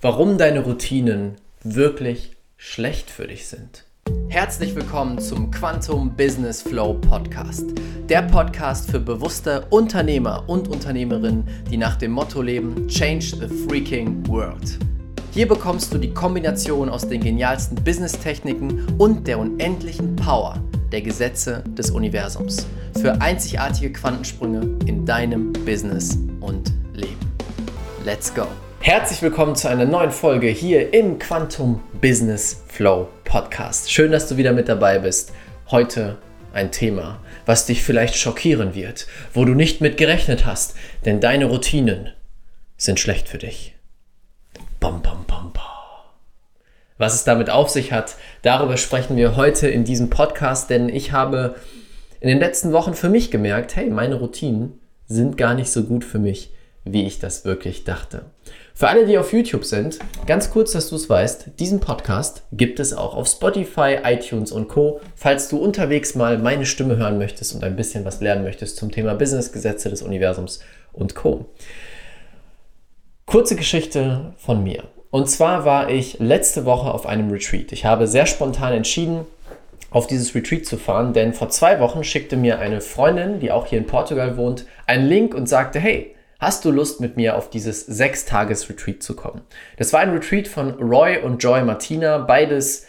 warum deine Routinen wirklich schlecht für dich sind. Herzlich willkommen zum Quantum Business Flow Podcast. Der Podcast für bewusste Unternehmer und Unternehmerinnen, die nach dem Motto leben, Change the Freaking World. Hier bekommst du die Kombination aus den genialsten Business-Techniken und der unendlichen Power der Gesetze des Universums für einzigartige Quantensprünge in deinem Business und Leben. Let's go! Herzlich willkommen zu einer neuen Folge hier im Quantum Business Flow Podcast. Schön, dass du wieder mit dabei bist. Heute ein Thema, was dich vielleicht schockieren wird, wo du nicht mit gerechnet hast, denn deine Routinen sind schlecht für dich. Bam, bam, bam, bam. Was es damit auf sich hat, darüber sprechen wir heute in diesem Podcast, denn ich habe in den letzten Wochen für mich gemerkt, hey, meine Routinen sind gar nicht so gut für mich, wie ich das wirklich dachte. Für alle, die auf YouTube sind, ganz kurz, dass du es weißt, diesen Podcast gibt es auch auf Spotify, iTunes und Co. Falls du unterwegs mal meine Stimme hören möchtest und ein bisschen was lernen möchtest zum Thema Business, Gesetze des Universums und Co. Kurze Geschichte von mir. Und zwar war ich letzte Woche auf einem Retreat. Ich habe sehr spontan entschieden, auf dieses Retreat zu fahren, denn vor zwei Wochen schickte mir eine Freundin, die auch hier in Portugal wohnt, einen Link und sagte, hey, Hast du Lust mit mir auf dieses Sechstages-Retreat zu kommen? Das war ein Retreat von Roy und Joy Martina, beides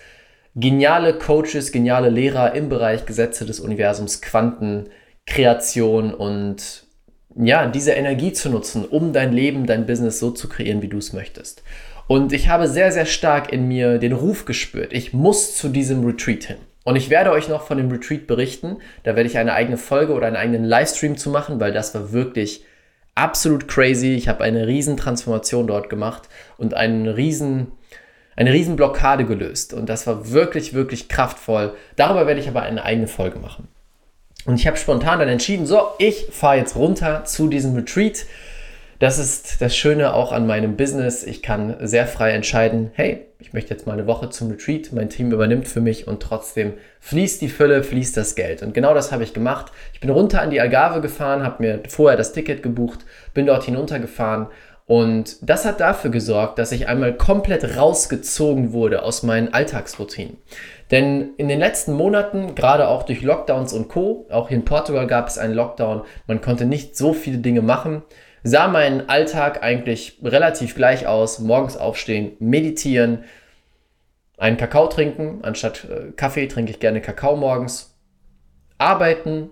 geniale Coaches, geniale Lehrer im Bereich Gesetze des Universums, Quanten, Kreation und ja, diese Energie zu nutzen, um dein Leben, dein Business so zu kreieren, wie du es möchtest. Und ich habe sehr, sehr stark in mir den Ruf gespürt, ich muss zu diesem Retreat hin. Und ich werde euch noch von dem Retreat berichten. Da werde ich eine eigene Folge oder einen eigenen Livestream zu machen, weil das war wirklich absolut crazy. Ich habe eine riesen Transformation dort gemacht und einen riesen, eine riesen Blockade gelöst. Und das war wirklich, wirklich kraftvoll. Darüber werde ich aber eine eigene Folge machen. Und ich habe spontan dann entschieden, so, ich fahre jetzt runter zu diesem Retreat das ist das Schöne auch an meinem Business. Ich kann sehr frei entscheiden, hey, ich möchte jetzt mal eine Woche zum Retreat, mein Team übernimmt für mich und trotzdem fließt die Fülle, fließt das Geld. Und genau das habe ich gemacht. Ich bin runter an die Algarve gefahren, habe mir vorher das Ticket gebucht, bin dort hinuntergefahren und das hat dafür gesorgt, dass ich einmal komplett rausgezogen wurde aus meinen Alltagsroutinen. Denn in den letzten Monaten, gerade auch durch Lockdowns und Co., auch hier in Portugal gab es einen Lockdown, man konnte nicht so viele Dinge machen sah mein Alltag eigentlich relativ gleich aus. Morgens aufstehen, meditieren, einen Kakao trinken. Anstatt äh, Kaffee trinke ich gerne Kakao morgens. Arbeiten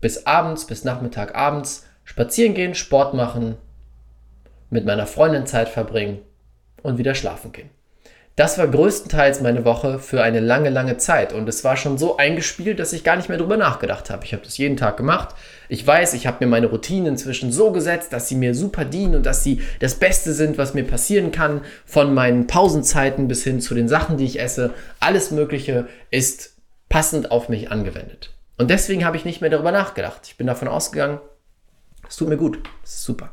bis abends, bis Nachmittag, abends. Spazieren gehen, Sport machen, mit meiner Freundin Zeit verbringen und wieder schlafen gehen. Das war größtenteils meine Woche für eine lange, lange Zeit. Und es war schon so eingespielt, dass ich gar nicht mehr drüber nachgedacht habe. Ich habe das jeden Tag gemacht. Ich weiß, ich habe mir meine Routinen inzwischen so gesetzt, dass sie mir super dienen und dass sie das Beste sind, was mir passieren kann. Von meinen Pausenzeiten bis hin zu den Sachen, die ich esse. Alles Mögliche ist passend auf mich angewendet. Und deswegen habe ich nicht mehr darüber nachgedacht. Ich bin davon ausgegangen, es tut mir gut. Es ist super.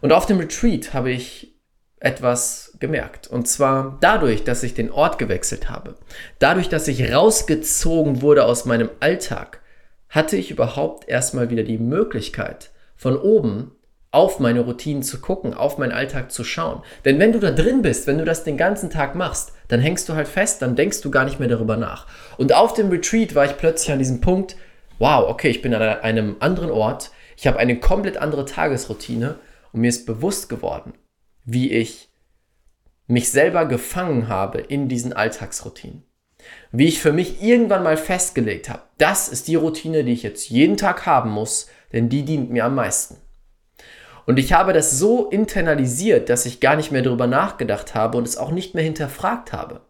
Und auf dem Retreat habe ich etwas gemerkt. Und zwar dadurch, dass ich den Ort gewechselt habe, dadurch, dass ich rausgezogen wurde aus meinem Alltag, hatte ich überhaupt erstmal wieder die Möglichkeit, von oben auf meine Routinen zu gucken, auf meinen Alltag zu schauen. Denn wenn du da drin bist, wenn du das den ganzen Tag machst, dann hängst du halt fest, dann denkst du gar nicht mehr darüber nach. Und auf dem Retreat war ich plötzlich an diesem Punkt, wow, okay, ich bin an einem anderen Ort, ich habe eine komplett andere Tagesroutine und mir ist bewusst geworden, wie ich mich selber gefangen habe in diesen Alltagsroutinen. Wie ich für mich irgendwann mal festgelegt habe, das ist die Routine, die ich jetzt jeden Tag haben muss, denn die dient mir am meisten. Und ich habe das so internalisiert, dass ich gar nicht mehr darüber nachgedacht habe und es auch nicht mehr hinterfragt habe.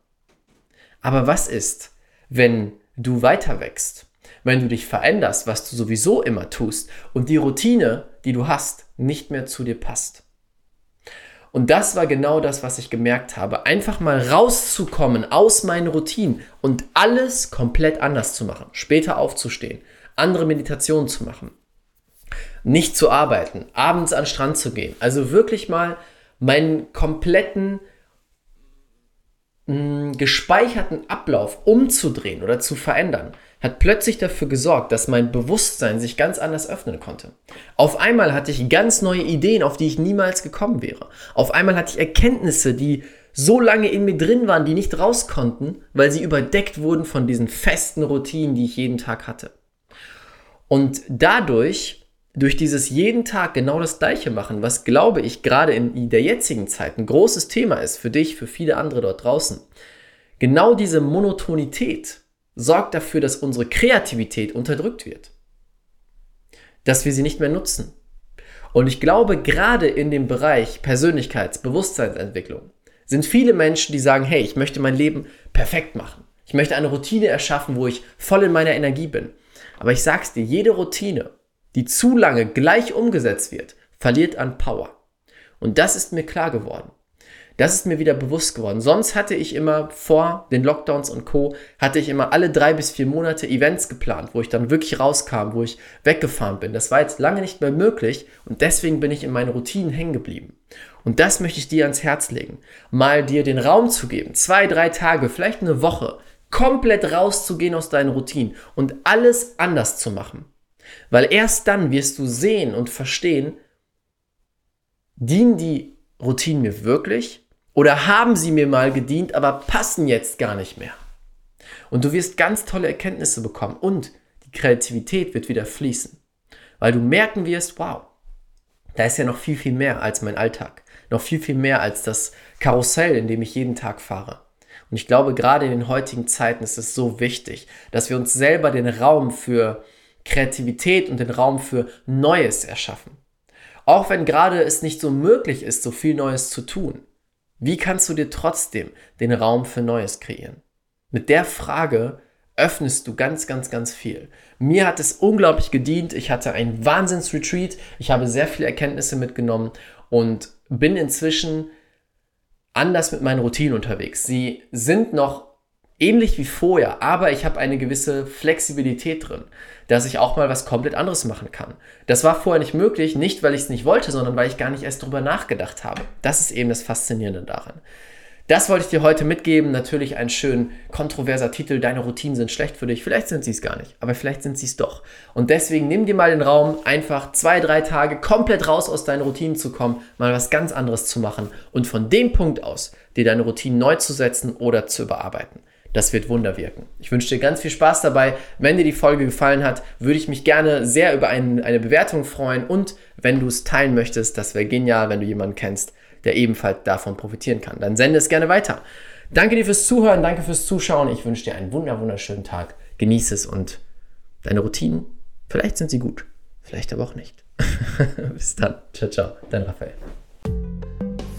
Aber was ist, wenn du weiter wächst, wenn du dich veränderst, was du sowieso immer tust und die Routine, die du hast, nicht mehr zu dir passt? Und das war genau das, was ich gemerkt habe. Einfach mal rauszukommen aus meinen Routinen und alles komplett anders zu machen. Später aufzustehen, andere Meditationen zu machen, nicht zu arbeiten, abends an den Strand zu gehen. Also wirklich mal meinen kompletten gespeicherten Ablauf umzudrehen oder zu verändern, hat plötzlich dafür gesorgt, dass mein Bewusstsein sich ganz anders öffnen konnte. Auf einmal hatte ich ganz neue Ideen, auf die ich niemals gekommen wäre. Auf einmal hatte ich Erkenntnisse, die so lange in mir drin waren, die nicht raus konnten, weil sie überdeckt wurden von diesen festen Routinen, die ich jeden Tag hatte. Und dadurch, durch dieses jeden Tag genau das Gleiche machen, was glaube ich gerade in der jetzigen Zeit ein großes Thema ist für dich, für viele andere dort draußen, genau diese Monotonität sorgt dafür, dass unsere Kreativität unterdrückt wird. Dass wir sie nicht mehr nutzen. Und ich glaube, gerade in dem Bereich Persönlichkeits-, Bewusstseinsentwicklung sind viele Menschen, die sagen, hey, ich möchte mein Leben perfekt machen. Ich möchte eine Routine erschaffen, wo ich voll in meiner Energie bin. Aber ich sag's dir, jede Routine, die zu lange gleich umgesetzt wird, verliert an Power. Und das ist mir klar geworden. Das ist mir wieder bewusst geworden. Sonst hatte ich immer vor den Lockdowns und Co. hatte ich immer alle drei bis vier Monate Events geplant, wo ich dann wirklich rauskam, wo ich weggefahren bin. Das war jetzt lange nicht mehr möglich und deswegen bin ich in meinen Routinen hängen geblieben. Und das möchte ich dir ans Herz legen. Mal dir den Raum zu geben, zwei, drei Tage, vielleicht eine Woche, komplett rauszugehen aus deinen Routinen und alles anders zu machen. Weil erst dann wirst du sehen und verstehen, dienen die Routinen mir wirklich oder haben sie mir mal gedient, aber passen jetzt gar nicht mehr. Und du wirst ganz tolle Erkenntnisse bekommen und die Kreativität wird wieder fließen. Weil du merken wirst, wow, da ist ja noch viel, viel mehr als mein Alltag. Noch viel, viel mehr als das Karussell, in dem ich jeden Tag fahre. Und ich glaube, gerade in den heutigen Zeiten ist es so wichtig, dass wir uns selber den Raum für Kreativität und den Raum für Neues erschaffen. Auch wenn gerade es nicht so möglich ist, so viel Neues zu tun. Wie kannst du dir trotzdem den Raum für Neues kreieren? Mit der Frage öffnest du ganz, ganz, ganz viel. Mir hat es unglaublich gedient. Ich hatte ein Wahnsinnsretreat. Ich habe sehr viele Erkenntnisse mitgenommen und bin inzwischen anders mit meinen Routinen unterwegs. Sie sind noch ähnlich wie vorher, aber ich habe eine gewisse Flexibilität drin, dass ich auch mal was komplett anderes machen kann. Das war vorher nicht möglich, nicht weil ich es nicht wollte, sondern weil ich gar nicht erst drüber nachgedacht habe. Das ist eben das Faszinierende daran. Das wollte ich dir heute mitgeben. Natürlich ein schön kontroverser Titel. Deine Routinen sind schlecht für dich. Vielleicht sind sie es gar nicht, aber vielleicht sind sie es doch. Und deswegen nimm dir mal den Raum, einfach zwei, drei Tage komplett raus aus deinen Routinen zu kommen, mal was ganz anderes zu machen und von dem Punkt aus dir deine Routinen neu zu setzen oder zu überarbeiten. Das wird Wunder wirken. Ich wünsche dir ganz viel Spaß dabei. Wenn dir die Folge gefallen hat, würde ich mich gerne sehr über ein, eine Bewertung freuen. Und wenn du es teilen möchtest, das wäre genial, wenn du jemanden kennst, der ebenfalls davon profitieren kann. Dann sende es gerne weiter. Danke dir fürs Zuhören, danke fürs Zuschauen. Ich wünsche dir einen wunder, wunderschönen Tag. Genieße es und deine Routinen, vielleicht sind sie gut, vielleicht aber auch nicht. Bis dann. Ciao, ciao. Dein Raphael.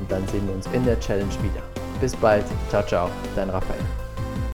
und dann sehen wir uns in der Challenge wieder. Bis bald. Ciao, ciao. Dein Raphael.